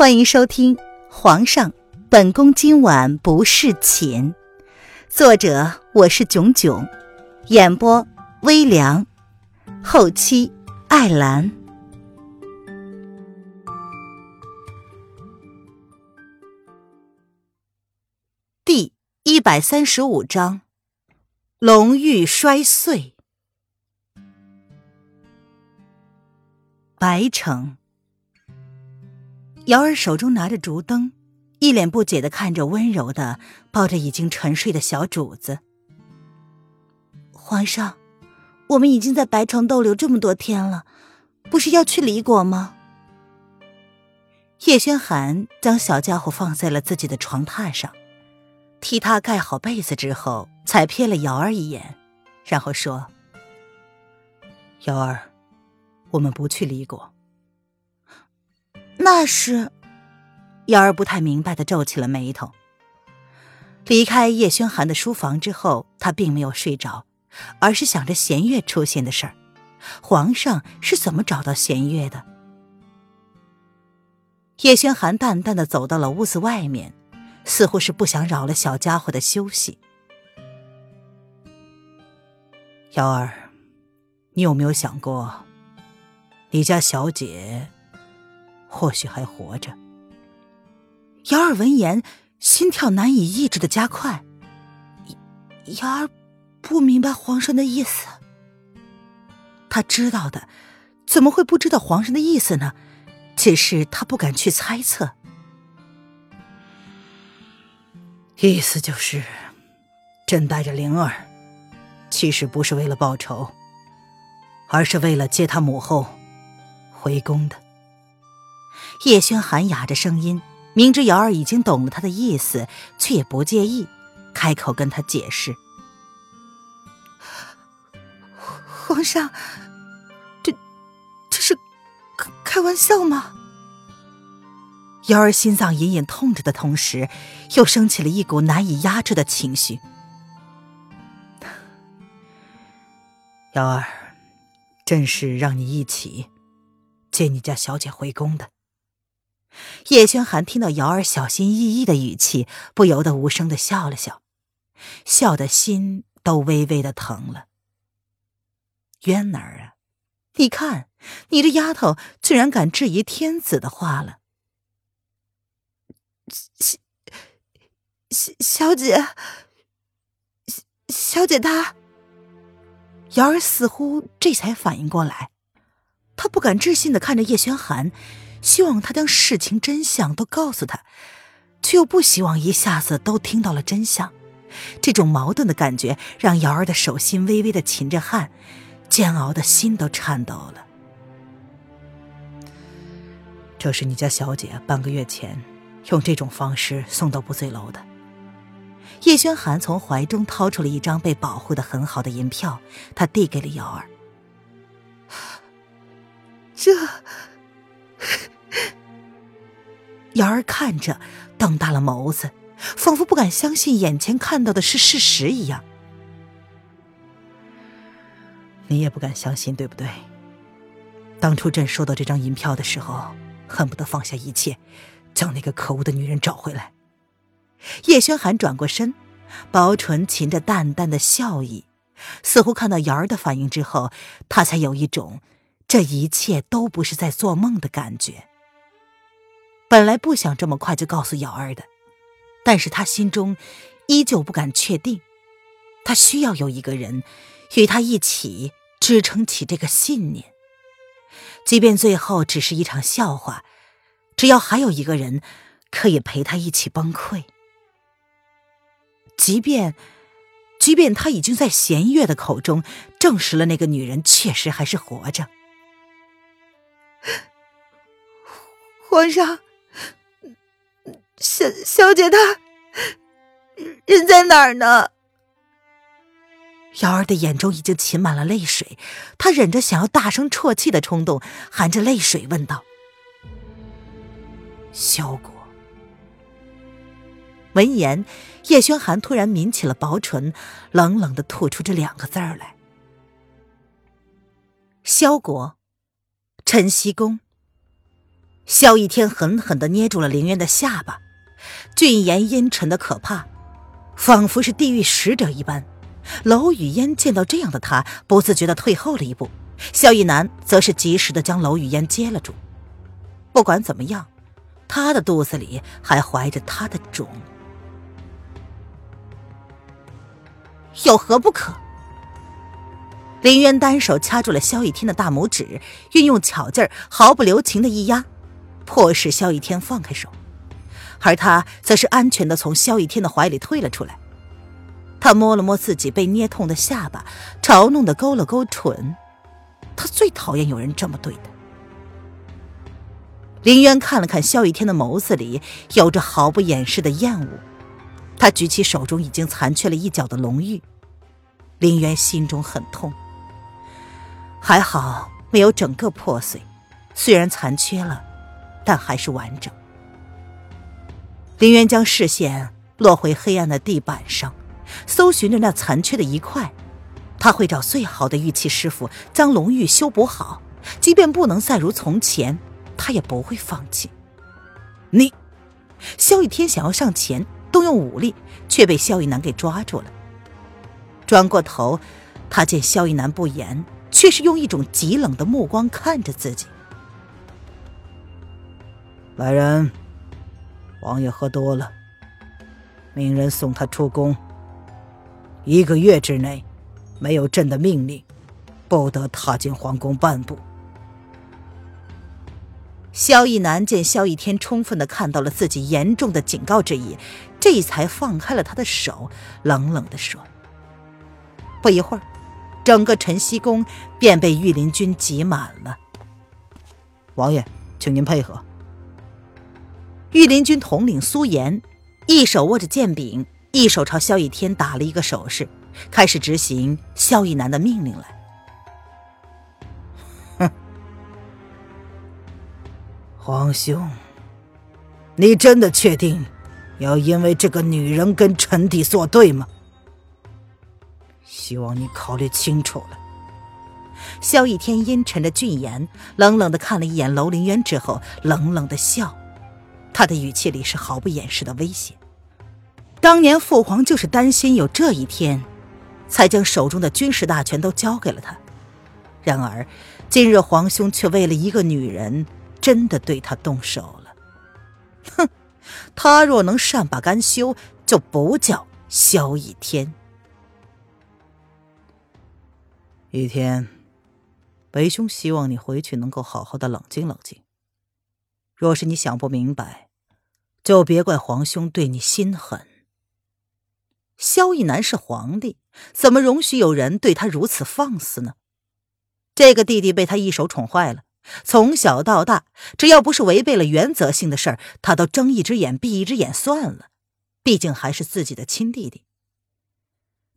欢迎收听《皇上，本宫今晚不侍寝》，作者我是囧囧，演播微凉，后期艾兰。第一百三十五章，龙玉摔碎。白城。瑶儿手中拿着竹灯，一脸不解的看着温柔的抱着已经沉睡的小主子。皇上，我们已经在白城逗留这么多天了，不是要去离国吗？叶轩寒将小家伙放在了自己的床榻上，替他盖好被子之后，才瞥了瑶儿一眼，然后说：“瑶儿，我们不去离国。”那是，瑶儿不太明白的皱起了眉头。离开叶轩寒的书房之后，他并没有睡着，而是想着弦月出现的事儿。皇上是怎么找到弦月的？叶轩寒淡淡的走到了屋子外面，似乎是不想扰了小家伙的休息。瑶儿，你有没有想过，你家小姐？或许还活着。瑶儿闻言，心跳难以抑制的加快。瑶儿不明白皇上的意思。他知道的，怎么会不知道皇上的意思呢？只是他不敢去猜测。意思就是，朕带着灵儿，其实不是为了报仇，而是为了接他母后回宫的。叶轩寒哑着声音，明知瑶儿已经懂了他的意思，却也不介意，开口跟他解释：“皇上，这这是开开玩笑吗？”瑶儿心脏隐隐痛着的同时，又升起了一股难以压制的情绪。瑶儿，朕是让你一起接你家小姐回宫的。叶轩寒听到瑶儿小心翼翼的语气，不由得无声的笑了笑，笑的心都微微的疼了。渊儿啊，你看，你这丫头居然敢质疑天子的话了。小小小姐，小姐她，瑶儿似乎这才反应过来，她不敢置信的看着叶轩寒。希望他将事情真相都告诉他，却又不希望一下子都听到了真相。这种矛盾的感觉让瑶儿的手心微微的噙着汗，煎熬的心都颤抖了。这是你家小姐半个月前用这种方式送到不醉楼的。叶轩寒从怀中掏出了一张被保护的很好的银票，他递给了瑶儿。这。瑶儿看着，瞪大了眸子，仿佛不敢相信眼前看到的是事实一样。你也不敢相信，对不对？当初朕收到这张银票的时候，恨不得放下一切，将那个可恶的女人找回来。叶轩寒转过身，薄唇噙着淡淡的笑意，似乎看到瑶儿的反应之后，他才有一种这一切都不是在做梦的感觉。本来不想这么快就告诉瑶儿的，但是他心中依旧不敢确定，他需要有一个人与他一起支撑起这个信念，即便最后只是一场笑话，只要还有一个人可以陪他一起崩溃，即便，即便他已经在弦月的口中证实了那个女人确实还是活着，皇上。小小姐，她人在哪儿呢？瑶儿的眼中已经噙满了泪水，她忍着想要大声啜泣的冲动，含着泪水问道：“萧国。”闻言，叶轩寒突然抿起了薄唇，冷冷的吐出这两个字儿来：“萧国，晨曦宫。”萧逸天狠狠的捏住了林渊的下巴，俊颜阴沉的可怕，仿佛是地狱使者一般。娄雨嫣见到这样的他，不自觉地退后了一步。萧逸南则是及时地将娄雨嫣接了住。不管怎么样，他的肚子里还怀着他的种，有何不可？林渊单手掐住了萧逸天的大拇指，运用巧劲儿，毫不留情的一压。迫使萧逸天放开手，而他则是安全的从萧逸天的怀里退了出来。他摸了摸自己被捏痛的下巴，嘲弄的勾了勾唇。他最讨厌有人这么对他。林渊看了看萧逸天的眸子里有着毫不掩饰的厌恶，他举起手中已经残缺了一角的龙玉。林渊心中很痛，还好没有整个破碎，虽然残缺了。但还是完整。林渊将视线落回黑暗的地板上，搜寻着那残缺的一块。他会找最好的玉器师傅将龙玉修补好，即便不能再如从前，他也不会放弃。你，萧逸天想要上前动用武力，却被萧逸南给抓住了。转过头，他见萧逸南不言，却是用一种极冷的目光看着自己。来人，王爷喝多了，命人送他出宫。一个月之内，没有朕的命令，不得踏进皇宫半步。萧逸南见萧逸天充分的看到了自己严重的警告之意，这才放开了他的手，冷冷的说：“不一会儿，整个晨曦宫便被御林军挤满了。王爷，请您配合。”御林军统领苏岩，一手握着剑柄，一手朝萧逸天打了一个手势，开始执行萧逸南的命令来。哼，皇兄，你真的确定要因为这个女人跟臣弟作对吗？希望你考虑清楚了。萧逸天阴沉着俊颜，冷冷的看了一眼楼凌渊之后，冷冷的笑。他的语气里是毫不掩饰的威胁。当年父皇就是担心有这一天，才将手中的军事大权都交给了他。然而，今日皇兄却为了一个女人，真的对他动手了。哼，他若能善罢甘休，就不叫萧逸天。一天，为兄希望你回去能够好好的冷静冷静。若是你想不明白，就别怪皇兄对你心狠。萧逸南是皇帝，怎么容许有人对他如此放肆呢？这个弟弟被他一手宠坏了，从小到大，只要不是违背了原则性的事儿，他都睁一只眼闭一只眼算了。毕竟还是自己的亲弟弟。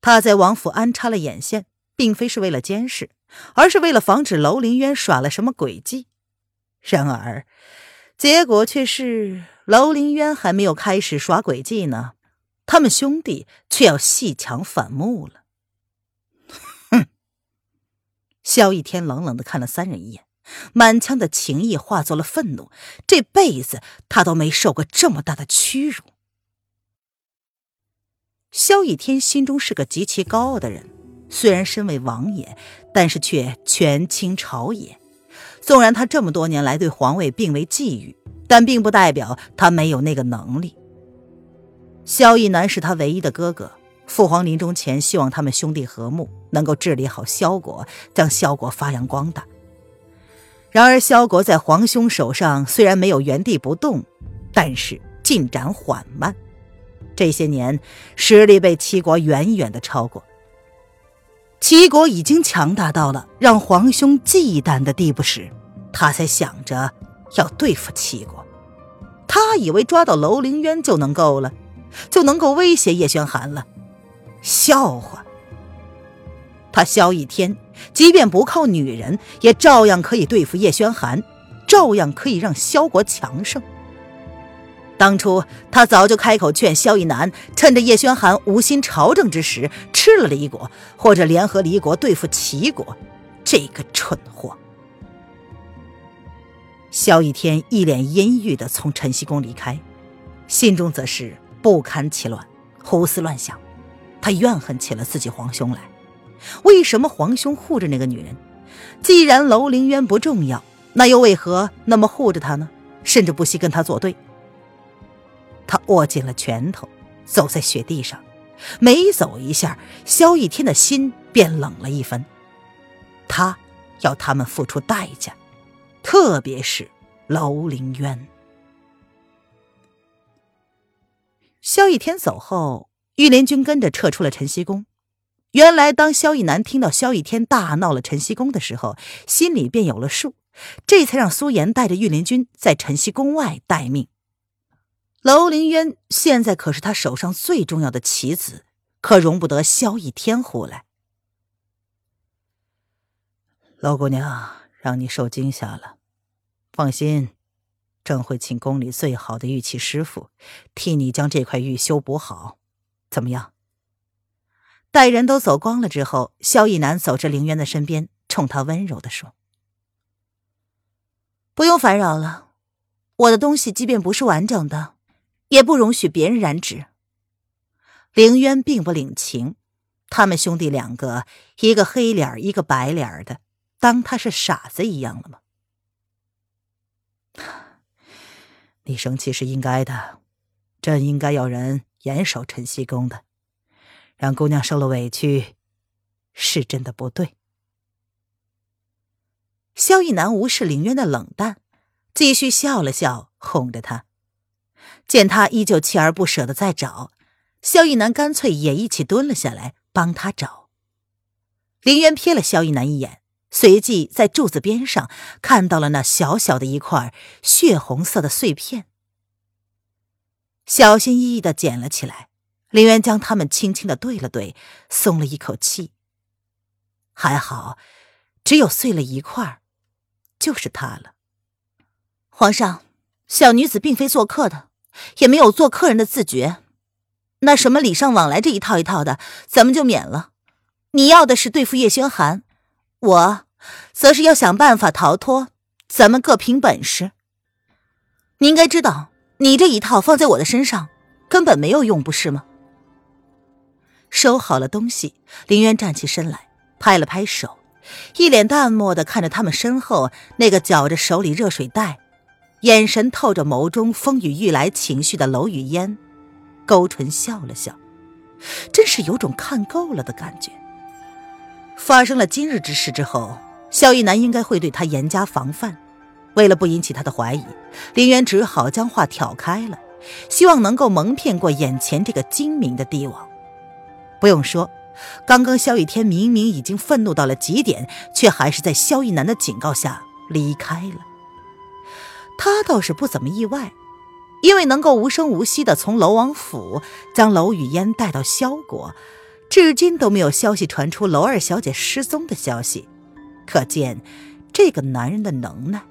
他在王府安插了眼线，并非是为了监视，而是为了防止楼凌渊耍了什么诡计。然而。结果却是，楼凌渊还没有开始耍诡计呢，他们兄弟却要戏强反目了。哼！萧逸天冷冷的看了三人一眼，满腔的情意化作了愤怒。这辈子他都没受过这么大的屈辱。萧逸天心中是个极其高傲的人，虽然身为王爷，但是却权倾朝野。纵然他这么多年来对皇位并未觊觎，但并不代表他没有那个能力。萧逸南是他唯一的哥哥，父皇临终前希望他们兄弟和睦，能够治理好萧国，将萧国发扬光大。然而萧国在皇兄手上虽然没有原地不动，但是进展缓慢。这些年实力被齐国远远的超过。齐国已经强大到了让皇兄忌惮的地步时，他才想着要对付齐国。他以为抓到楼凌渊就能够了，就能够威胁叶轩寒了。笑话！他萧逸天，即便不靠女人，也照样可以对付叶轩寒，照样可以让萧国强盛。当初他早就开口劝萧逸南，趁着叶轩寒无心朝政之时吃了李国，或者联合离国对付齐国。这个蠢货！萧逸天一脸阴郁的从晨曦宫离开，心中则是不堪其乱，胡思乱想。他怨恨起了自己皇兄来。为什么皇兄护着那个女人？既然楼凌渊不重要，那又为何那么护着她呢？甚至不惜跟她作对。他握紧了拳头，走在雪地上，每走一下，萧逸天的心便冷了一分。他要他们付出代价，特别是楼凌渊。萧逸天走后，御林军跟着撤出了晨曦宫。原来，当萧逸南听到萧逸天大闹了晨曦宫的时候，心里便有了数，这才让苏颜带着御林军在晨曦宫外待命。楼凌渊现在可是他手上最重要的棋子，可容不得萧逸天胡来。楼姑娘，让你受惊吓了，放心，朕会请宫里最好的玉器师傅，替你将这块玉修补好，怎么样？待人都走光了之后，萧逸南走至凌渊的身边，冲他温柔的说：“不用烦扰了，我的东西即便不是完整的，也不容许别人染指。”凌渊并不领情，他们兄弟两个，一个黑脸一个白脸的，当他是傻子一样了吗？你生气是应该的，朕应该要人严守晨曦宫的。让姑娘受了委屈，是真的不对。萧逸南无视凌渊的冷淡，继续笑了笑，哄着他。见他依旧锲而不舍的在找，萧逸南干脆也一起蹲了下来，帮他找。凌渊瞥了萧逸南一眼，随即在柱子边上看到了那小小的一块血红色的碎片，小心翼翼的捡了起来。林渊将他们轻轻的对了对，松了一口气。还好，只有碎了一块，就是他了。皇上，小女子并非做客的，也没有做客人的自觉。那什么礼尚往来这一套一套的，咱们就免了。你要的是对付叶轩寒，我则是要想办法逃脱。咱们各凭本事。你应该知道，你这一套放在我的身上根本没有用，不是吗？收好了东西，林渊站起身来，拍了拍手，一脸淡漠的看着他们身后那个搅着手里热水袋，眼神透着眸中风雨欲来情绪的娄雨烟，勾唇笑了笑，真是有种看够了的感觉。发生了今日之事之后，萧逸南应该会对他严加防范，为了不引起他的怀疑，林渊只好将话挑开了，希望能够蒙骗过眼前这个精明的帝王。不用说，刚刚萧逸天明明已经愤怒到了极点，却还是在萧逸南的警告下离开了。他倒是不怎么意外，因为能够无声无息的从楼王府将楼雨嫣带到萧国，至今都没有消息传出楼二小姐失踪的消息，可见这个男人的能耐。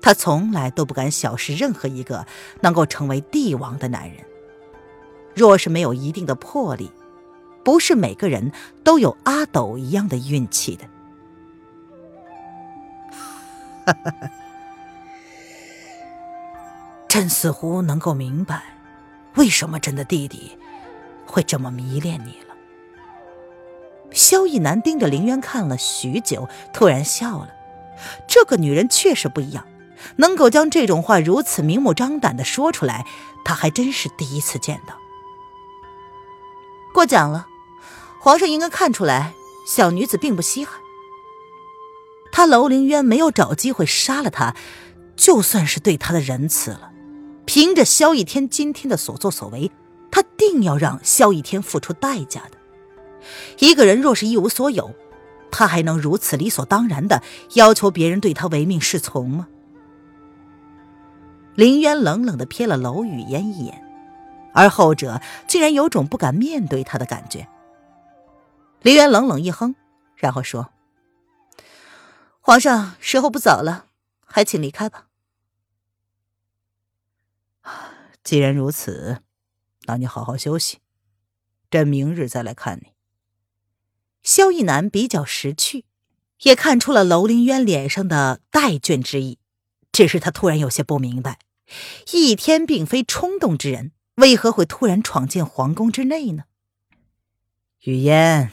他从来都不敢小视任何一个能够成为帝王的男人，若是没有一定的魄力。不是每个人都有阿斗一样的运气的。哈哈哈，朕似乎能够明白，为什么朕的弟弟会这么迷恋你了。萧逸南盯着林渊看了许久，突然笑了。这个女人确实不一样，能够将这种话如此明目张胆的说出来，他还真是第一次见到。过奖了。皇上应该看出来，小女子并不稀罕。他楼凌渊没有找机会杀了他，就算是对他的仁慈了。凭着萧逸天今天的所作所为，他定要让萧逸天付出代价的。一个人若是一无所有，他还能如此理所当然的要求别人对他唯命是从吗？林渊冷冷的瞥了楼雨嫣一眼，而后者竟然有种不敢面对他的感觉。林渊冷冷一哼，然后说：“皇上，时候不早了，还请离开吧。既然如此，那你好好休息，朕明日再来看你。”萧逸南比较识趣，也看出了楼凌渊脸上的待倦之意，只是他突然有些不明白，易天并非冲动之人，为何会突然闯进皇宫之内呢？雨烟，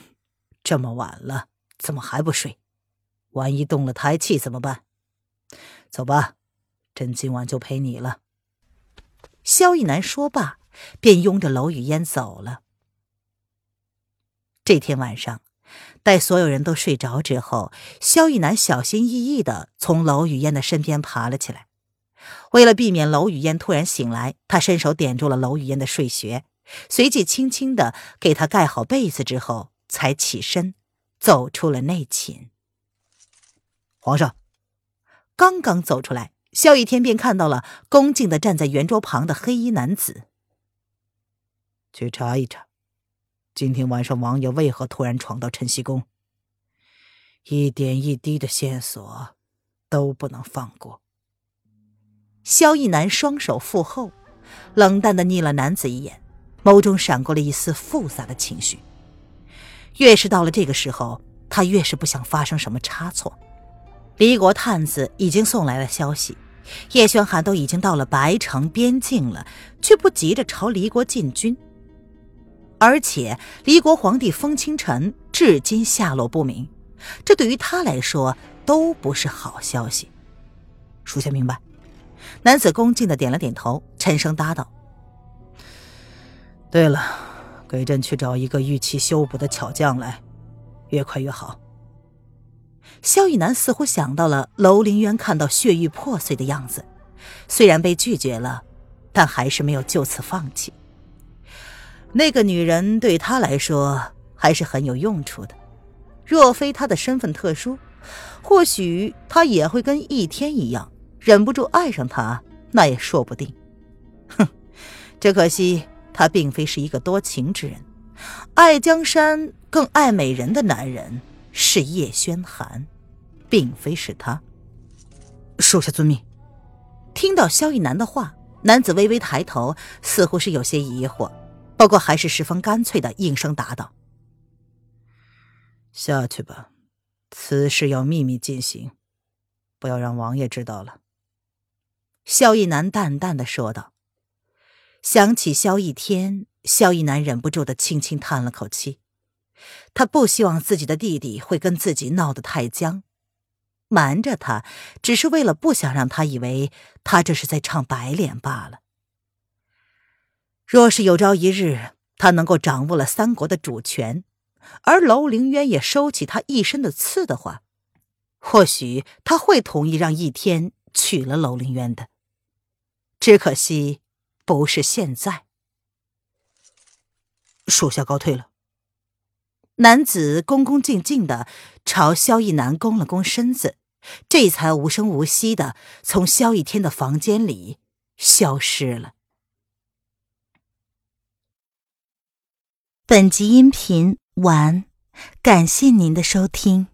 这么晚了，怎么还不睡？万一动了胎气怎么办？走吧，朕今晚就陪你了。萧逸南说罢，便拥着娄雨嫣走了。这天晚上，待所有人都睡着之后，萧逸南小心翼翼的从娄雨嫣的身边爬了起来。为了避免娄雨嫣突然醒来，他伸手点住了娄雨嫣的睡穴，随即轻轻的给她盖好被子之后，才起身走出了内寝。皇上刚刚走出来，萧逸天便看到了恭敬的站在圆桌旁的黑衣男子。去查一查。今天晚上，王爷为何突然闯到晨曦宫？一点一滴的线索都不能放过。萧逸南双手负后，冷淡的睨了男子一眼，眸中闪过了一丝复杂的情绪。越是到了这个时候，他越是不想发生什么差错。离国探子已经送来了消息，叶轩寒都已经到了白城边境了，却不急着朝离国进军。而且，离国皇帝封清晨至今下落不明，这对于他来说都不是好消息。属下明白。男子恭敬的点了点头，沉声答道：“对了，给朕去找一个玉器修补的巧匠来，越快越好。”萧逸南似乎想到了楼凌渊看到血玉破碎的样子，虽然被拒绝了，但还是没有就此放弃。那个女人对他来说还是很有用处的，若非他的身份特殊，或许他也会跟一天一样，忍不住爱上她，那也说不定。哼，只可惜他并非是一个多情之人，爱江山更爱美人的男人是叶轩寒，并非是他。属下遵命。听到萧逸南的话，男子微微抬头，似乎是有些疑惑。不过还是十分干脆的应声答道：“下去吧，此事要秘密进行，不要让王爷知道了。”萧逸南淡淡的说道。想起萧逸天，萧逸南忍不住的轻轻叹了口气。他不希望自己的弟弟会跟自己闹得太僵，瞒着他，只是为了不想让他以为他这是在唱白脸罢了。若是有朝一日他能够掌握了三国的主权，而楼凌渊也收起他一身的刺的话，或许他会同意让易天娶了楼凌渊的。只可惜，不是现在。属下告退了。男子恭恭敬敬的朝萧逸南躬了躬身子，这才无声无息的从萧逸天的房间里消失了。本集音频完，感谢您的收听。